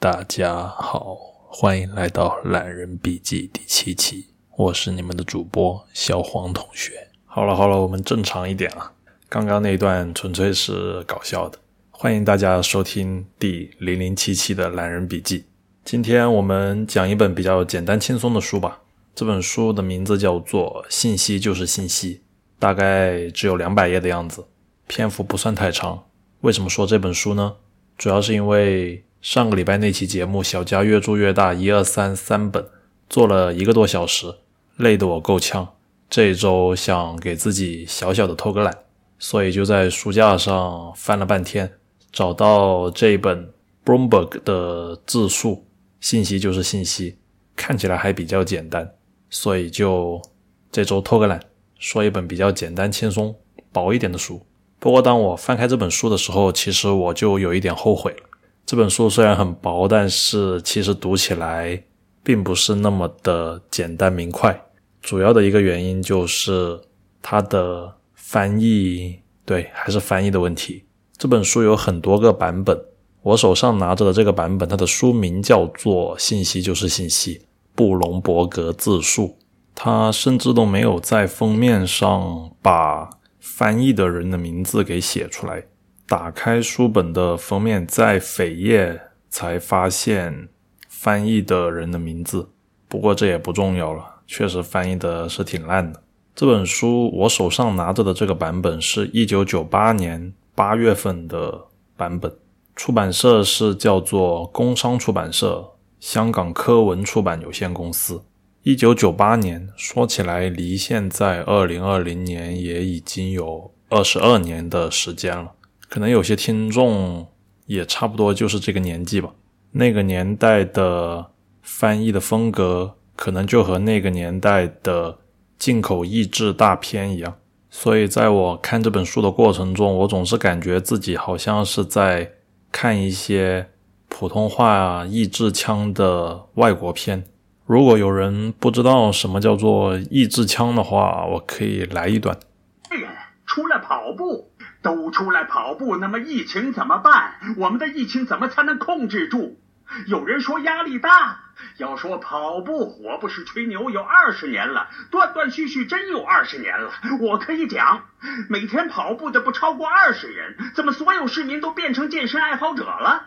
大家好，欢迎来到《懒人笔记》第七期，我是你们的主播小黄同学。好了好了，我们正常一点啊，刚刚那一段纯粹是搞笑的。欢迎大家收听第零零七期的《懒人笔记》。今天我们讲一本比较简单轻松的书吧。这本书的名字叫做《信息就是信息》，大概只有两百页的样子，篇幅不算太长。为什么说这本书呢？主要是因为上个礼拜那期节目《小家越做越大》，一二三三本做了一个多小时，累得我够呛。这周想给自己小小的偷个懒，所以就在书架上翻了半天，找到这本 Bloomberg 的自述，信息就是信息，看起来还比较简单，所以就这周偷个懒，说一本比较简单、轻松、薄一点的书。不过，当我翻开这本书的时候，其实我就有一点后悔了。这本书虽然很薄，但是其实读起来并不是那么的简单明快。主要的一个原因就是它的翻译，对，还是翻译的问题。这本书有很多个版本，我手上拿着的这个版本，它的书名叫做《信息就是信息》，布隆伯格自述。他甚至都没有在封面上把。翻译的人的名字给写出来。打开书本的封面，在扉页才发现翻译的人的名字。不过这也不重要了，确实翻译的是挺烂的。这本书我手上拿着的这个版本是一九九八年八月份的版本，出版社是叫做工商出版社，香港科文出版有限公司。一九九八年，说起来离现在二零二零年也已经有二十二年的时间了。可能有些听众也差不多就是这个年纪吧。那个年代的翻译的风格，可能就和那个年代的进口译制大片一样。所以在我看这本书的过程中，我总是感觉自己好像是在看一些普通话译制腔的外国片。如果有人不知道什么叫做译制枪的话，我可以来一段。出来跑步，都出来跑步，那么疫情怎么办？我们的疫情怎么才能控制住？有人说压力大，要说跑步，我不是吹牛，有二十年了，断断续续真有二十年了。我可以讲，每天跑步的不超过二十人，怎么所有市民都变成健身爱好者了？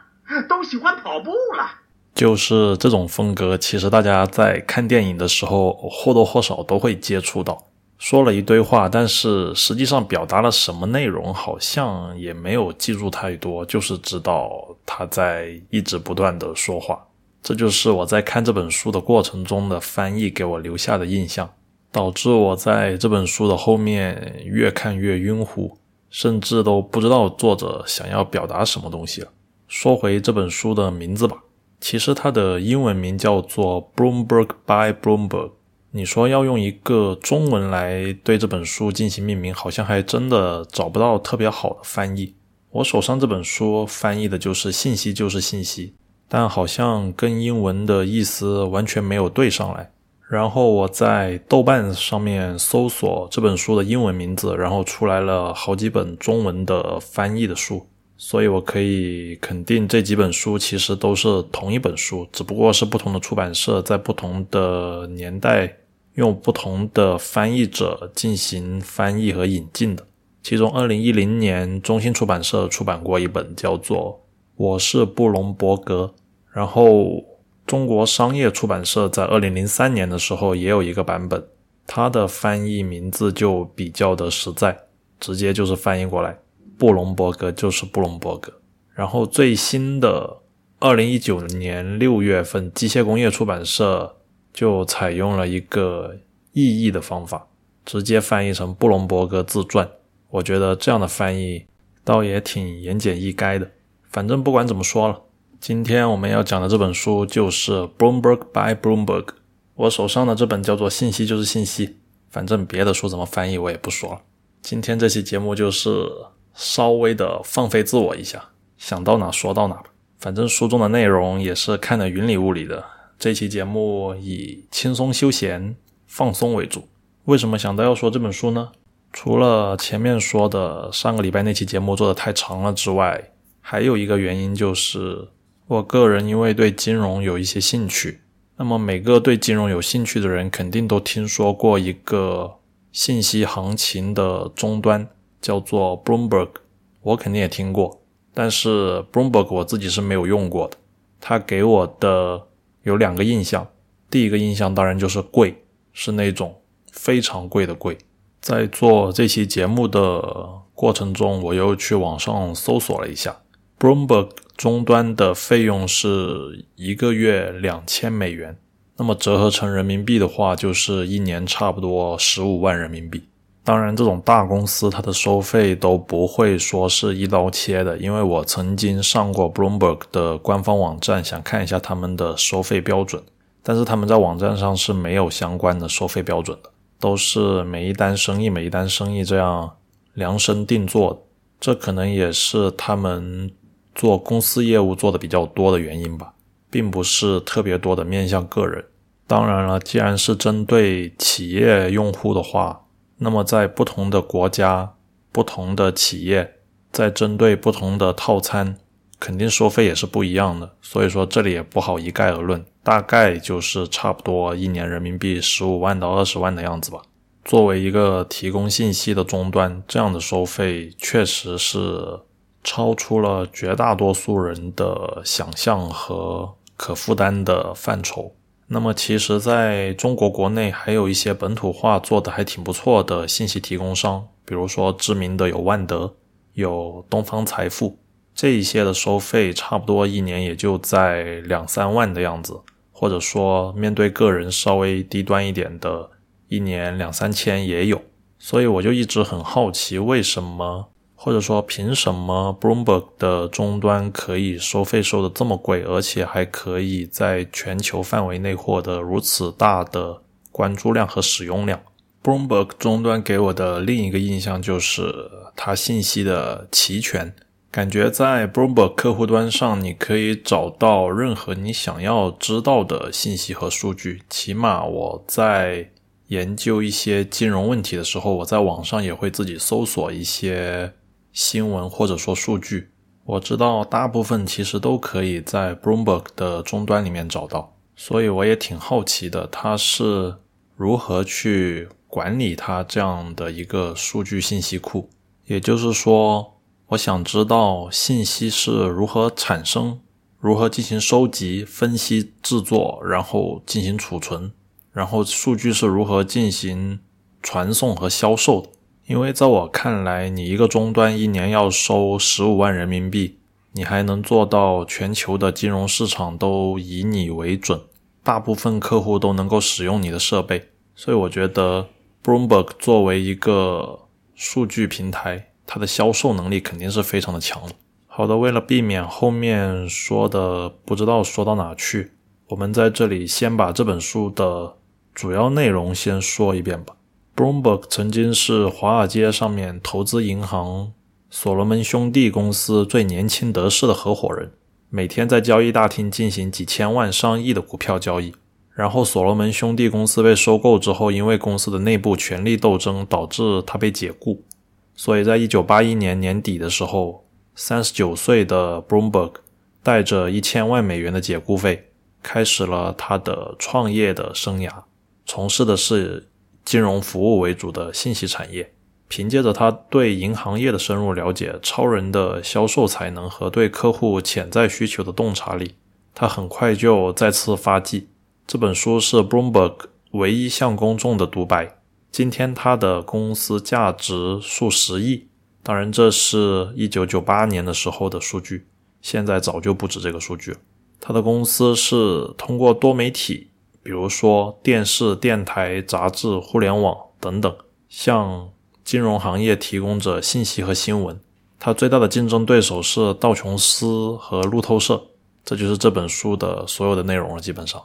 都喜欢跑步了？就是这种风格，其实大家在看电影的时候或多或少都会接触到。说了一堆话，但是实际上表达了什么内容，好像也没有记住太多，就是知道他在一直不断的说话。这就是我在看这本书的过程中的翻译给我留下的印象，导致我在这本书的后面越看越晕乎，甚至都不知道作者想要表达什么东西了。说回这本书的名字吧。其实它的英文名叫做《Bloomberg by Bloomberg》。你说要用一个中文来对这本书进行命名，好像还真的找不到特别好的翻译。我手上这本书翻译的就是“信息就是信息”，但好像跟英文的意思完全没有对上来。然后我在豆瓣上面搜索这本书的英文名字，然后出来了好几本中文的翻译的书。所以，我可以肯定这几本书其实都是同一本书，只不过是不同的出版社在不同的年代用不同的翻译者进行翻译和引进的。其中，二零一零年中信出版社出版过一本叫做《我是布隆伯格》，然后中国商业出版社在二零零三年的时候也有一个版本，它的翻译名字就比较的实在，直接就是翻译过来。布隆伯格就是布隆伯格，然后最新的二零一九年六月份，机械工业出版社就采用了一个意译的方法，直接翻译成布隆伯格自传。我觉得这样的翻译倒也挺言简意赅的。反正不管怎么说了，今天我们要讲的这本书就是《Bloomberg by Bloomberg》，我手上的这本叫做《信息就是信息》。反正别的书怎么翻译我也不说了。今天这期节目就是。稍微的放飞自我一下，想到哪说到哪吧。反正书中的内容也是看得云里雾里的。这期节目以轻松休闲、放松为主。为什么想到要说这本书呢？除了前面说的上个礼拜那期节目做的太长了之外，还有一个原因就是我个人因为对金融有一些兴趣，那么每个对金融有兴趣的人肯定都听说过一个信息行情的终端，叫做 Bloomberg。我肯定也听过，但是 Bloomberg 我自己是没有用过的。它给我的有两个印象，第一个印象当然就是贵，是那种非常贵的贵。在做这期节目的过程中，我又去网上搜索了一下。Bloomberg 终端的费用是一个月两千美元，那么折合成人民币的话，就是一年差不多十五万人民币。当然，这种大公司它的收费都不会说是一刀切的，因为我曾经上过 Bloomberg 的官方网站，想看一下他们的收费标准，但是他们在网站上是没有相关的收费标准的，都是每一单生意每一单生意这样量身定做，这可能也是他们。做公司业务做的比较多的原因吧，并不是特别多的面向个人。当然了，既然是针对企业用户的话，那么在不同的国家、不同的企业，在针对不同的套餐，肯定收费也是不一样的。所以说这里也不好一概而论，大概就是差不多一年人民币十五万到二十万的样子吧。作为一个提供信息的终端，这样的收费确实是。超出了绝大多数人的想象和可负担的范畴。那么，其实在中国国内还有一些本土化做的还挺不错的信息提供商，比如说知名的有万德、有东方财富这一些的收费，差不多一年也就在两三万的样子，或者说面对个人稍微低端一点的，一年两三千也有。所以我就一直很好奇，为什么？或者说，凭什么 Bloomberg 的终端可以收费收的这么贵，而且还可以在全球范围内获得如此大的关注量和使用量？Bloomberg 终端给我的另一个印象就是它信息的齐全，感觉在 Bloomberg 客户端上，你可以找到任何你想要知道的信息和数据。起码我在研究一些金融问题的时候，我在网上也会自己搜索一些。新闻或者说数据，我知道大部分其实都可以在 Bloomberg 的终端里面找到，所以我也挺好奇的，它是如何去管理它这样的一个数据信息库。也就是说，我想知道信息是如何产生、如何进行收集、分析、制作，然后进行储存，然后数据是如何进行传送和销售的。因为在我看来，你一个终端一年要收十五万人民币，你还能做到全球的金融市场都以你为准，大部分客户都能够使用你的设备，所以我觉得 Bloomberg 作为一个数据平台，它的销售能力肯定是非常的强。好的，为了避免后面说的不知道说到哪去，我们在这里先把这本书的主要内容先说一遍吧。Bloomberg 曾经是华尔街上面投资银行所罗门兄弟公司最年轻得势的合伙人，每天在交易大厅进行几千万、上亿的股票交易。然后所罗门兄弟公司被收购之后，因为公司的内部权力斗争导致他被解雇，所以在一九八一年年底的时候，三十九岁的 Bloomberg 带着一千万美元的解雇费，开始了他的创业的生涯，从事的是。金融服务为主的信息产业，凭借着他对银行业的深入了解、超人的销售才能和对客户潜在需求的洞察力，他很快就再次发迹。这本书是 Bloomberg 唯一向公众的独白。今天他的公司价值数十亿，当然这是一九九八年的时候的数据，现在早就不止这个数据了。他的公司是通过多媒体。比如说电视、电台、杂志、互联网等等，向金融行业提供着信息和新闻。它最大的竞争对手是道琼斯和路透社。这就是这本书的所有的内容了。基本上，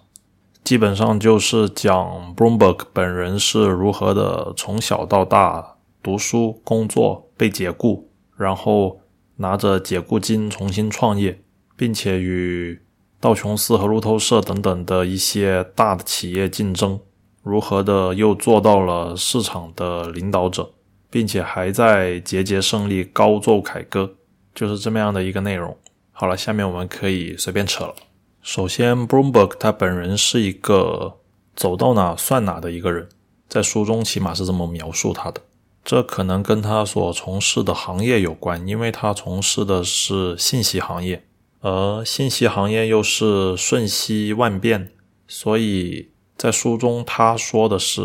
基本上就是讲 Bloomberg 本人是如何的从小到大读书、工作、被解雇，然后拿着解雇金重新创业，并且与。道琼斯和路透社等等的一些大的企业竞争，如何的又做到了市场的领导者，并且还在节节胜利、高奏凯歌，就是这么样的一个内容。好了，下面我们可以随便扯了。首先，Bloomberg 他本人是一个走到哪算哪的一个人，在书中起码是这么描述他的。这可能跟他所从事的行业有关，因为他从事的是信息行业，而信息行业又是瞬息万变，所以在书中他说的是，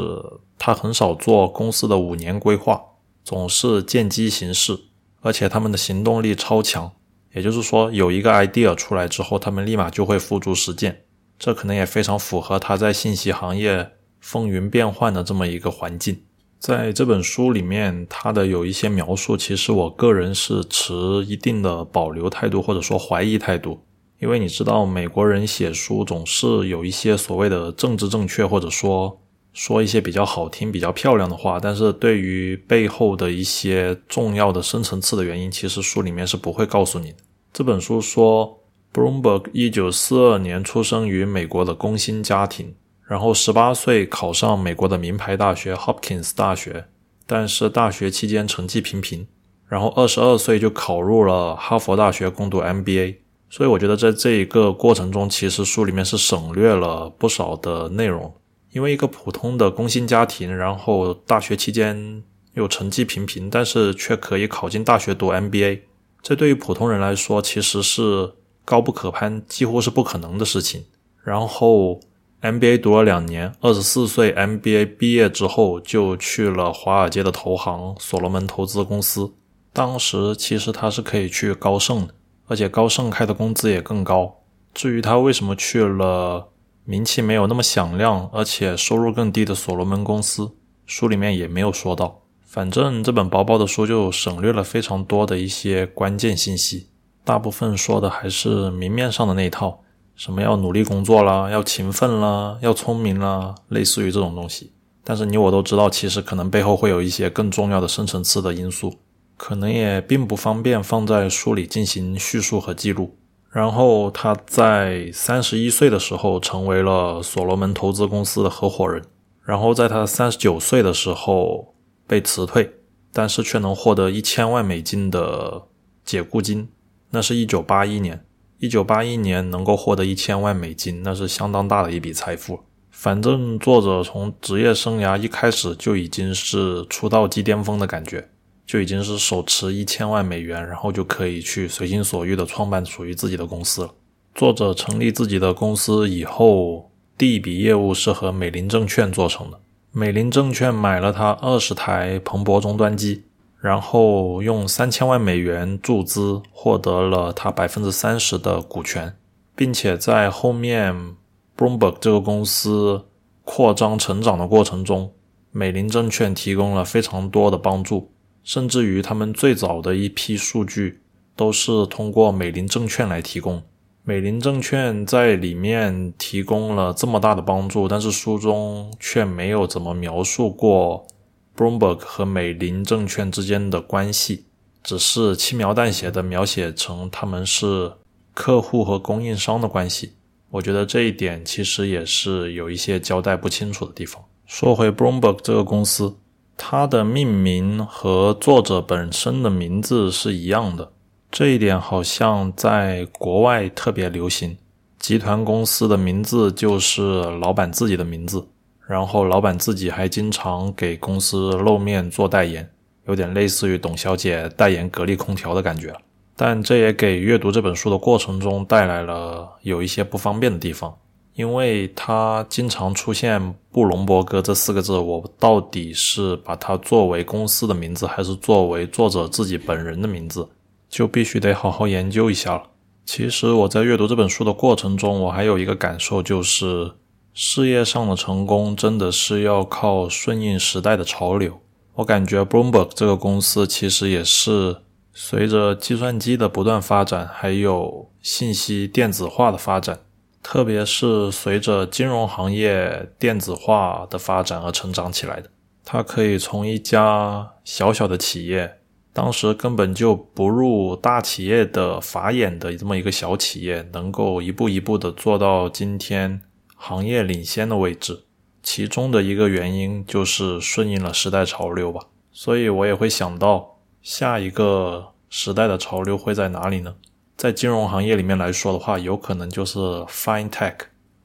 他很少做公司的五年规划，总是见机行事，而且他们的行动力超强，也就是说，有一个 idea 出来之后，他们立马就会付诸实践，这可能也非常符合他在信息行业风云变幻的这么一个环境。在这本书里面，它的有一些描述，其实我个人是持一定的保留态度，或者说怀疑态度。因为你知道，美国人写书总是有一些所谓的政治正确，或者说说一些比较好听、比较漂亮的话，但是对于背后的一些重要的深层次的原因，其实书里面是不会告诉你的。这本书说，Bloomberg 一九四二年出生于美国的工薪家庭。然后十八岁考上美国的名牌大学 Hopkins 大学，但是大学期间成绩平平。然后二十二岁就考入了哈佛大学攻读 MBA。所以我觉得在这一个过程中，其实书里面是省略了不少的内容。因为一个普通的工薪家庭，然后大学期间又成绩平平，但是却可以考进大学读 MBA，这对于普通人来说其实是高不可攀，几乎是不可能的事情。然后。MBA 读了两年，二十四岁 MBA 毕业之后就去了华尔街的投行所罗门投资公司。当时其实他是可以去高盛的，而且高盛开的工资也更高。至于他为什么去了名气没有那么响亮，而且收入更低的所罗门公司，书里面也没有说到。反正这本薄薄的书就省略了非常多的一些关键信息，大部分说的还是明面上的那一套。什么要努力工作啦，要勤奋啦，要聪明啦，类似于这种东西。但是你我都知道，其实可能背后会有一些更重要的深层次的因素，可能也并不方便放在书里进行叙述和记录。然后他在三十一岁的时候成为了所罗门投资公司的合伙人，然后在他三十九岁的时候被辞退，但是却能获得一千万美金的解雇金，那是一九八一年。一九八一年能够获得一千万美金，那是相当大的一笔财富。反正作者从职业生涯一开始就已经是出道即巅峰的感觉，就已经是手持一千万美元，然后就可以去随心所欲的创办属于自己的公司了。作者成立自己的公司以后，第一笔业务是和美林证券做成的，美林证券买了他二十台彭博终端机。然后用三千万美元注资，获得了他百分之三十的股权，并且在后面 Bloomberg 这个公司扩张成长的过程中，美林证券提供了非常多的帮助，甚至于他们最早的一批数据都是通过美林证券来提供。美林证券在里面提供了这么大的帮助，但是书中却没有怎么描述过。Bloomberg 和美林证券之间的关系，只是轻描淡写的描写成他们是客户和供应商的关系。我觉得这一点其实也是有一些交代不清楚的地方。说回 Bloomberg 这个公司，它的命名和作者本身的名字是一样的，这一点好像在国外特别流行。集团公司的名字就是老板自己的名字。然后老板自己还经常给公司露面做代言，有点类似于董小姐代言格力空调的感觉。但这也给阅读这本书的过程中带来了有一些不方便的地方，因为它经常出现“布隆伯格”这四个字，我到底是把它作为公司的名字，还是作为作者自己本人的名字，就必须得好好研究一下了。其实我在阅读这本书的过程中，我还有一个感受就是。事业上的成功真的是要靠顺应时代的潮流。我感觉 Bloomberg 这个公司其实也是随着计算机的不断发展，还有信息电子化的发展，特别是随着金融行业电子化的发展而成长起来的。它可以从一家小小的企业，当时根本就不入大企业的法眼的这么一个小企业，能够一步一步的做到今天。行业领先的位置，其中的一个原因就是顺应了时代潮流吧。所以我也会想到，下一个时代的潮流会在哪里呢？在金融行业里面来说的话，有可能就是 FinTech。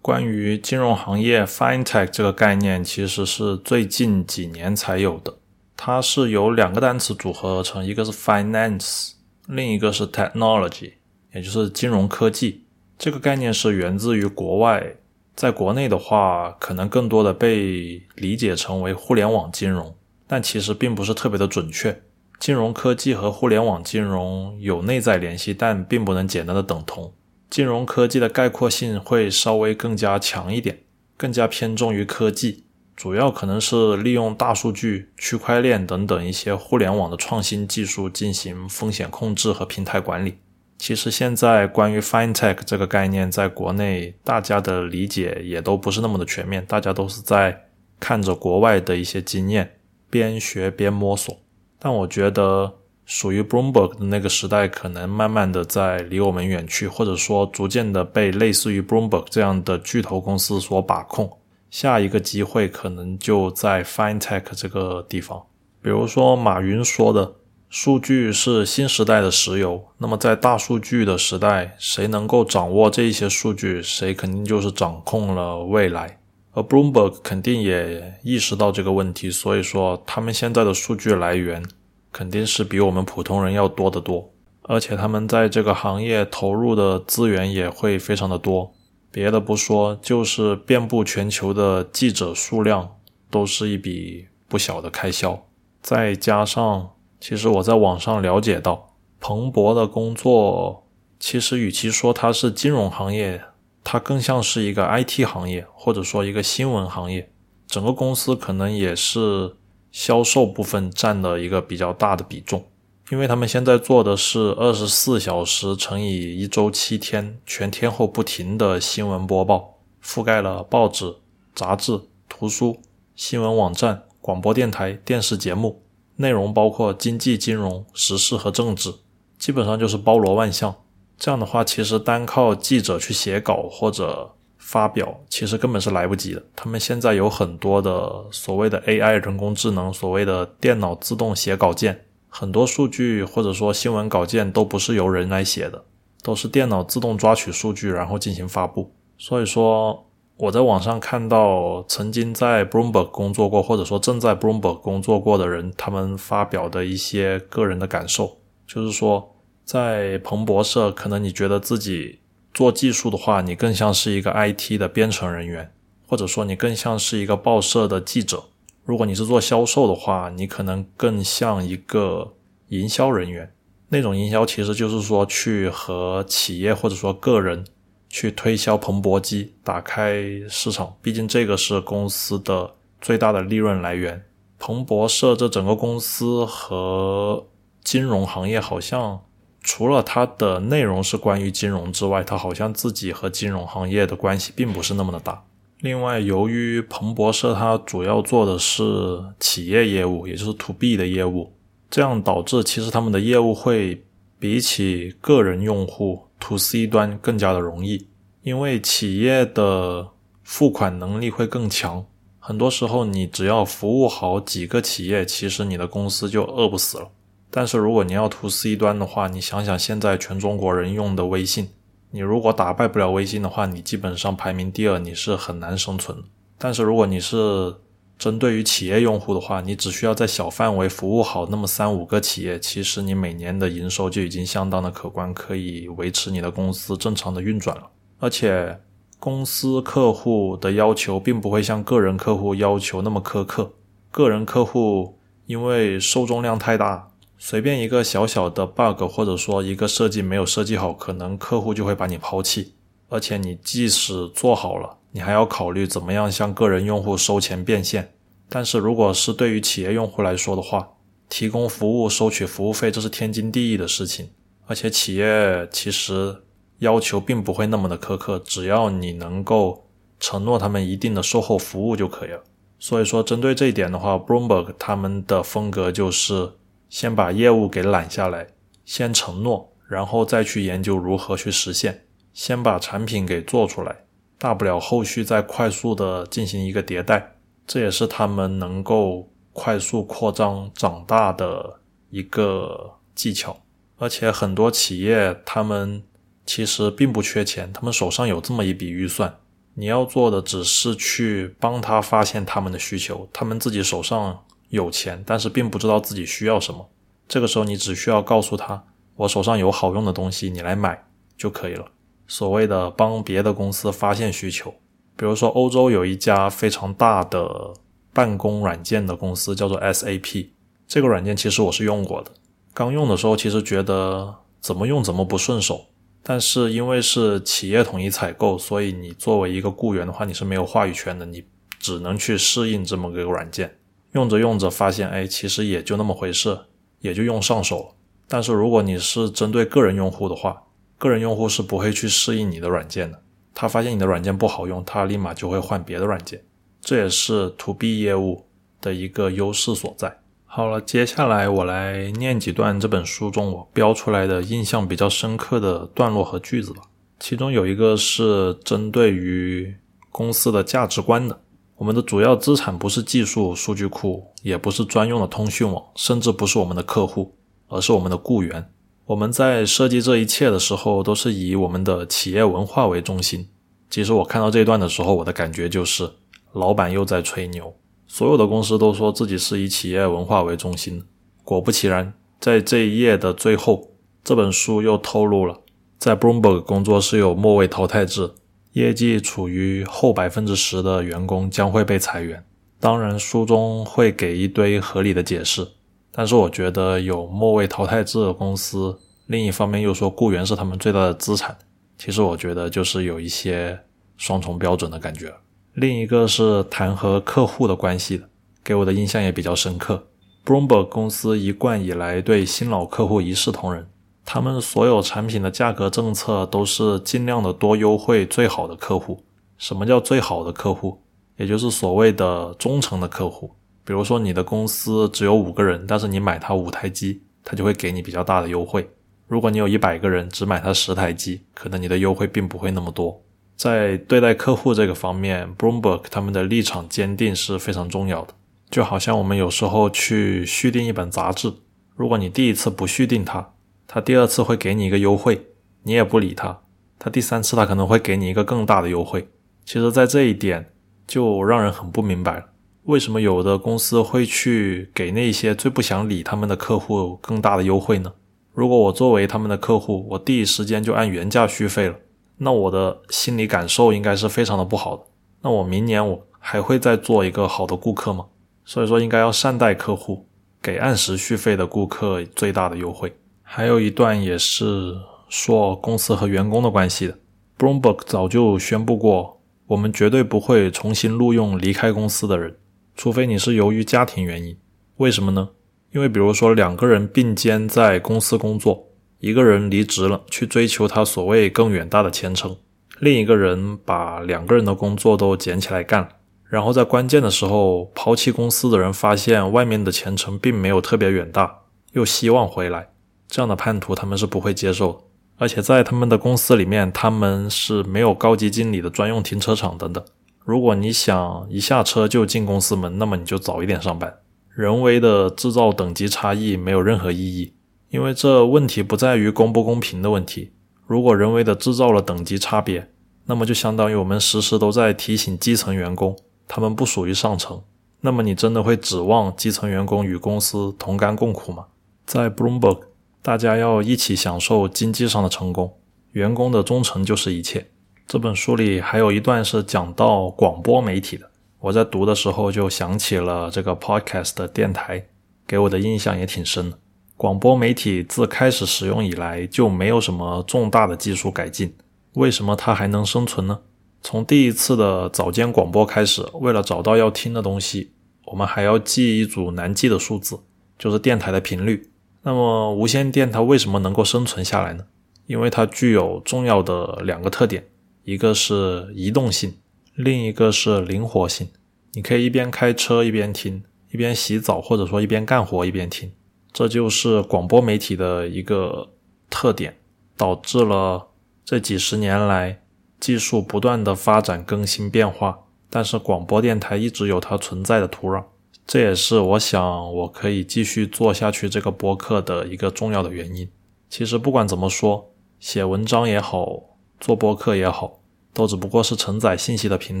关于金融行业 FinTech 这个概念，其实是最近几年才有的。它是由两个单词组合而成，一个是 Finance，另一个是 Technology，也就是金融科技。这个概念是源自于国外，在国内的话，可能更多的被理解成为互联网金融，但其实并不是特别的准确。金融科技和互联网金融有内在联系，但并不能简单的等同。金融科技的概括性会稍微更加强一点，更加偏重于科技，主要可能是利用大数据、区块链等等一些互联网的创新技术进行风险控制和平台管理。其实现在关于 FinTech 这个概念，在国内大家的理解也都不是那么的全面，大家都是在看着国外的一些经验，边学边摸索。但我觉得，属于 Bloomberg 的那个时代，可能慢慢的在离我们远去，或者说逐渐的被类似于 Bloomberg 这样的巨头公司所把控。下一个机会可能就在 FinTech 这个地方。比如说马云说的，数据是新时代的石油。那么在大数据的时代，谁能够掌握这一些数据，谁肯定就是掌控了未来。而 Bloomberg 肯定也意识到这个问题，所以说他们现在的数据来源肯定是比我们普通人要多得多，而且他们在这个行业投入的资源也会非常的多。别的不说，就是遍布全球的记者数量都是一笔不小的开销。再加上，其实我在网上了解到，彭博的工作其实与其说它是金融行业。它更像是一个 IT 行业，或者说一个新闻行业，整个公司可能也是销售部分占了一个比较大的比重，因为他们现在做的是二十四小时乘以一周七天全天候不停的新闻播报，覆盖了报纸、杂志、图书、新闻网站、广播电台、电视节目，内容包括经济、金融、时事和政治，基本上就是包罗万象。这样的话，其实单靠记者去写稿或者发表，其实根本是来不及的。他们现在有很多的所谓的 AI 人工智能，所谓的电脑自动写稿件，很多数据或者说新闻稿件都不是由人来写的，都是电脑自动抓取数据然后进行发布。所以说，我在网上看到曾经在 Bloomberg 工作过或者说正在 Bloomberg 工作过的人，他们发表的一些个人的感受，就是说。在彭博社，可能你觉得自己做技术的话，你更像是一个 IT 的编程人员，或者说你更像是一个报社的记者。如果你是做销售的话，你可能更像一个营销人员。那种营销其实就是说去和企业或者说个人去推销彭博机，打开市场。毕竟这个是公司的最大的利润来源。彭博社这整个公司和金融行业好像。除了它的内容是关于金融之外，它好像自己和金融行业的关系并不是那么的大。另外，由于彭博社它主要做的是企业业务，也就是 to B 的业务，这样导致其实他们的业务会比起个人用户 to C 端更加的容易，因为企业的付款能力会更强。很多时候，你只要服务好几个企业，其实你的公司就饿不死了。但是如果你要 to C 端的话，你想想现在全中国人用的微信，你如果打败不了微信的话，你基本上排名第二，你是很难生存。但是如果你是针对于企业用户的话，你只需要在小范围服务好那么三五个企业，其实你每年的营收就已经相当的可观，可以维持你的公司正常的运转了。而且公司客户的要求并不会像个人客户要求那么苛刻，个人客户因为受众量太大。随便一个小小的 bug，或者说一个设计没有设计好，可能客户就会把你抛弃。而且你即使做好了，你还要考虑怎么样向个人用户收钱变现。但是如果是对于企业用户来说的话，提供服务收取服务费，这是天经地义的事情。而且企业其实要求并不会那么的苛刻，只要你能够承诺他们一定的售后服务就可以了。所以说，针对这一点的话，Bloomberg 他们的风格就是。先把业务给揽下来，先承诺，然后再去研究如何去实现。先把产品给做出来，大不了后续再快速的进行一个迭代。这也是他们能够快速扩张长大的一个技巧。而且很多企业他们其实并不缺钱，他们手上有这么一笔预算，你要做的只是去帮他发现他们的需求，他们自己手上有钱，但是并不知道自己需要什么。这个时候你只需要告诉他，我手上有好用的东西，你来买就可以了。所谓的帮别的公司发现需求，比如说欧洲有一家非常大的办公软件的公司，叫做 SAP。这个软件其实我是用过的，刚用的时候其实觉得怎么用怎么不顺手。但是因为是企业统一采购，所以你作为一个雇员的话，你是没有话语权的，你只能去适应这么个软件。用着用着发现，哎，其实也就那么回事，也就用上手了。但是如果你是针对个人用户的话，个人用户是不会去适应你的软件的，他发现你的软件不好用，他立马就会换别的软件，这也是 To B 业务的一个优势所在。好了，接下来我来念几段这本书中我标出来的印象比较深刻的段落和句子吧。其中有一个是针对于公司的价值观的，我们的主要资产不是技术数据库，也不是专用的通讯网，甚至不是我们的客户，而是我们的雇员。我们在设计这一切的时候，都是以我们的企业文化为中心。其实我看到这一段的时候，我的感觉就是，老板又在吹牛。所有的公司都说自己是以企业文化为中心。果不其然，在这一页的最后，这本书又透露了，在 Bloomberg 工作是有末位淘汰制，业绩处于后百分之十的员工将会被裁员。当然，书中会给一堆合理的解释。但是我觉得有末位淘汰制的公司，另一方面又说雇员是他们最大的资产，其实我觉得就是有一些双重标准的感觉。另一个是谈和客户的关系的，给我的印象也比较深刻。Bloomberg 公司一贯以来对新老客户一视同仁，他们所有产品的价格政策都是尽量的多优惠最好的客户。什么叫最好的客户？也就是所谓的忠诚的客户。比如说，你的公司只有五个人，但是你买它五台机，它就会给你比较大的优惠。如果你有一百个人，只买它十台机，可能你的优惠并不会那么多。在对待客户这个方面，Bloomberg 他们的立场坚定是非常重要的。就好像我们有时候去续订一本杂志，如果你第一次不续订它，它第二次会给你一个优惠，你也不理它，它第三次它可能会给你一个更大的优惠。其实，在这一点就让人很不明白了。为什么有的公司会去给那些最不想理他们的客户更大的优惠呢？如果我作为他们的客户，我第一时间就按原价续费了，那我的心理感受应该是非常的不好的。那我明年我还会再做一个好的顾客吗？所以说应该要善待客户，给按时续费的顾客最大的优惠。还有一段也是说公司和员工的关系的，Bloomberg 早就宣布过，我们绝对不会重新录用离开公司的人。除非你是由于家庭原因，为什么呢？因为比如说两个人并肩在公司工作，一个人离职了去追求他所谓更远大的前程，另一个人把两个人的工作都捡起来干，然后在关键的时候抛弃公司的人发现外面的前程并没有特别远大，又希望回来，这样的叛徒他们是不会接受的。而且在他们的公司里面，他们是没有高级经理的专用停车场等等。如果你想一下车就进公司门，那么你就早一点上班。人为的制造等级差异没有任何意义，因为这问题不在于公不公平的问题。如果人为的制造了等级差别，那么就相当于我们时时都在提醒基层员工，他们不属于上层。那么你真的会指望基层员工与公司同甘共苦吗？在 Bloomberg，大家要一起享受经济上的成功，员工的忠诚就是一切。这本书里还有一段是讲到广播媒体的，我在读的时候就想起了这个 podcast 的电台，给我的印象也挺深的。广播媒体自开始使用以来就没有什么重大的技术改进，为什么它还能生存呢？从第一次的早间广播开始，为了找到要听的东西，我们还要记一组难记的数字，就是电台的频率。那么无线电它为什么能够生存下来呢？因为它具有重要的两个特点。一个是移动性，另一个是灵活性。你可以一边开车一边听，一边洗澡或者说一边干活一边听。这就是广播媒体的一个特点，导致了这几十年来技术不断的发展更新变化，但是广播电台一直有它存在的土壤。这也是我想我可以继续做下去这个播客的一个重要的原因。其实不管怎么说，写文章也好，做播客也好，都只不过是承载信息的平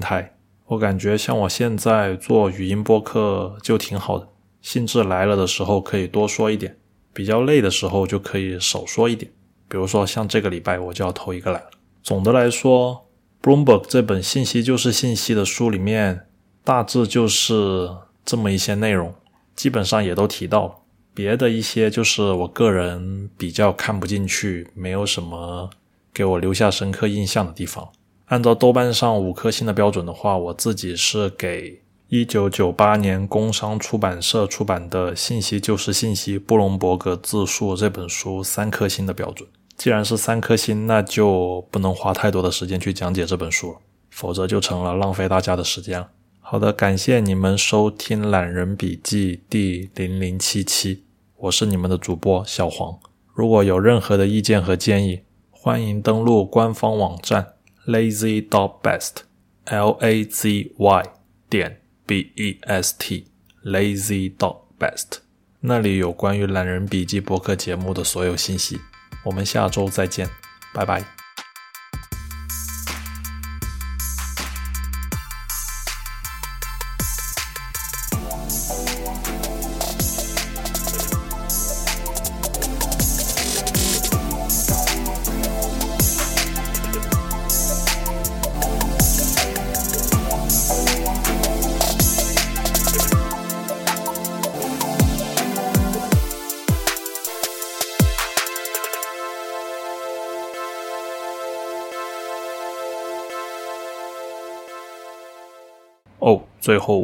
台。我感觉像我现在做语音播客就挺好的，兴致来了的时候可以多说一点，比较累的时候就可以少说一点。比如说像这个礼拜我就要偷一个懒了。总的来说，《Bloomberg》这本信息就是信息的书里面，大致就是这么一些内容，基本上也都提到了。别的一些就是我个人比较看不进去，没有什么给我留下深刻印象的地方。按照豆瓣上五颗星的标准的话，我自己是给一九九八年工商出版社出版的《信息就是信息：布隆伯格自述》这本书三颗星的标准。既然是三颗星，那就不能花太多的时间去讲解这本书了，否则就成了浪费大家的时间了。好的，感谢你们收听《懒人笔记》第零零七期，我是你们的主播小黄。如果有任何的意见和建议，欢迎登录官方网站。lazy dot best l a z y 点 b e s t lazy dot best 那里有关于懒人笔记博客节目的所有信息。我们下周再见，拜拜。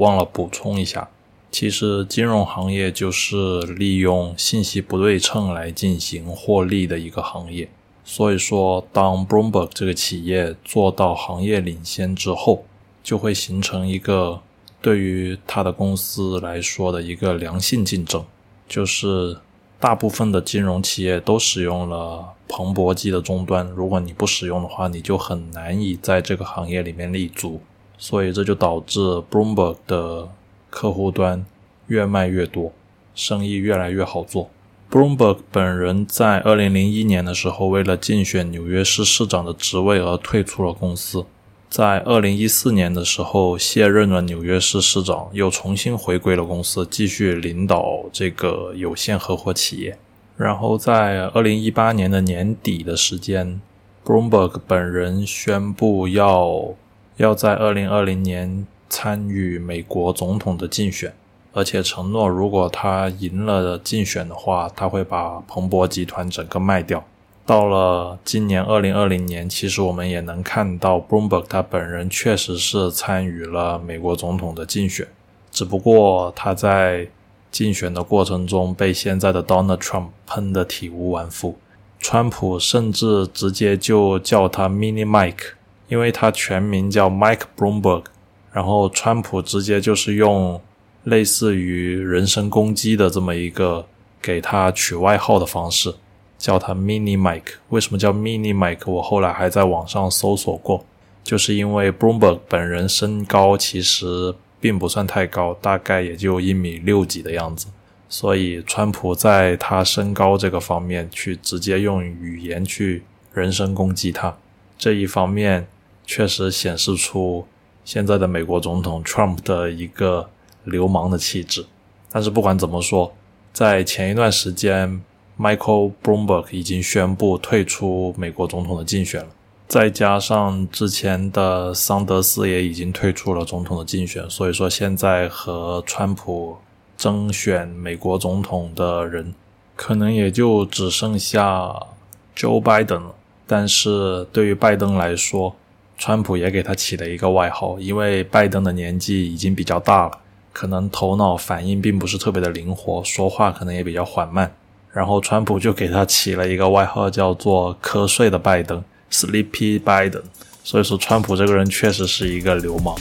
忘了补充一下，其实金融行业就是利用信息不对称来进行获利的一个行业。所以说，当 Bloomberg 这个企业做到行业领先之后，就会形成一个对于他的公司来说的一个良性竞争，就是大部分的金融企业都使用了彭博机的终端，如果你不使用的话，你就很难以在这个行业里面立足。所以这就导致 Bloomberg 的客户端越卖越多，生意越来越好做。Bloomberg 本人在2001年的时候，为了竞选纽约市市长的职位而退出了公司。在2014年的时候，卸任了纽约市市长，又重新回归了公司，继续领导这个有限合伙企业。然后在2018年的年底的时间，Bloomberg 本人宣布要。要在二零二零年参与美国总统的竞选，而且承诺，如果他赢了竞选的话，他会把彭博集团整个卖掉。到了今年二零二零年，其实我们也能看到，Bloomberg 他本人确实是参与了美国总统的竞选，只不过他在竞选的过程中被现在的 Donald Trump 喷得体无完肤，川普甚至直接就叫他 Mini Mike。因为他全名叫 Mike Bloomberg，然后川普直接就是用类似于人身攻击的这么一个给他取外号的方式，叫他 Mini Mike。为什么叫 Mini Mike？我后来还在网上搜索过，就是因为 Bloomberg 本人身高其实并不算太高，大概也就一米六几的样子，所以川普在他身高这个方面去直接用语言去人身攻击他，这一方面。确实显示出现在的美国总统 Trump 的一个流氓的气质。但是不管怎么说，在前一段时间，Michael Bloomberg 已经宣布退出美国总统的竞选了。再加上之前的桑德斯也已经退出了总统的竞选，所以说现在和川普争选美国总统的人，可能也就只剩下 Joe Biden 了。但是对于拜登来说，川普也给他起了一个外号，因为拜登的年纪已经比较大了，可能头脑反应并不是特别的灵活，说话可能也比较缓慢。然后川普就给他起了一个外号，叫做“瞌睡的拜登 ”（Sleepy Biden）。所以说，川普这个人确实是一个流氓。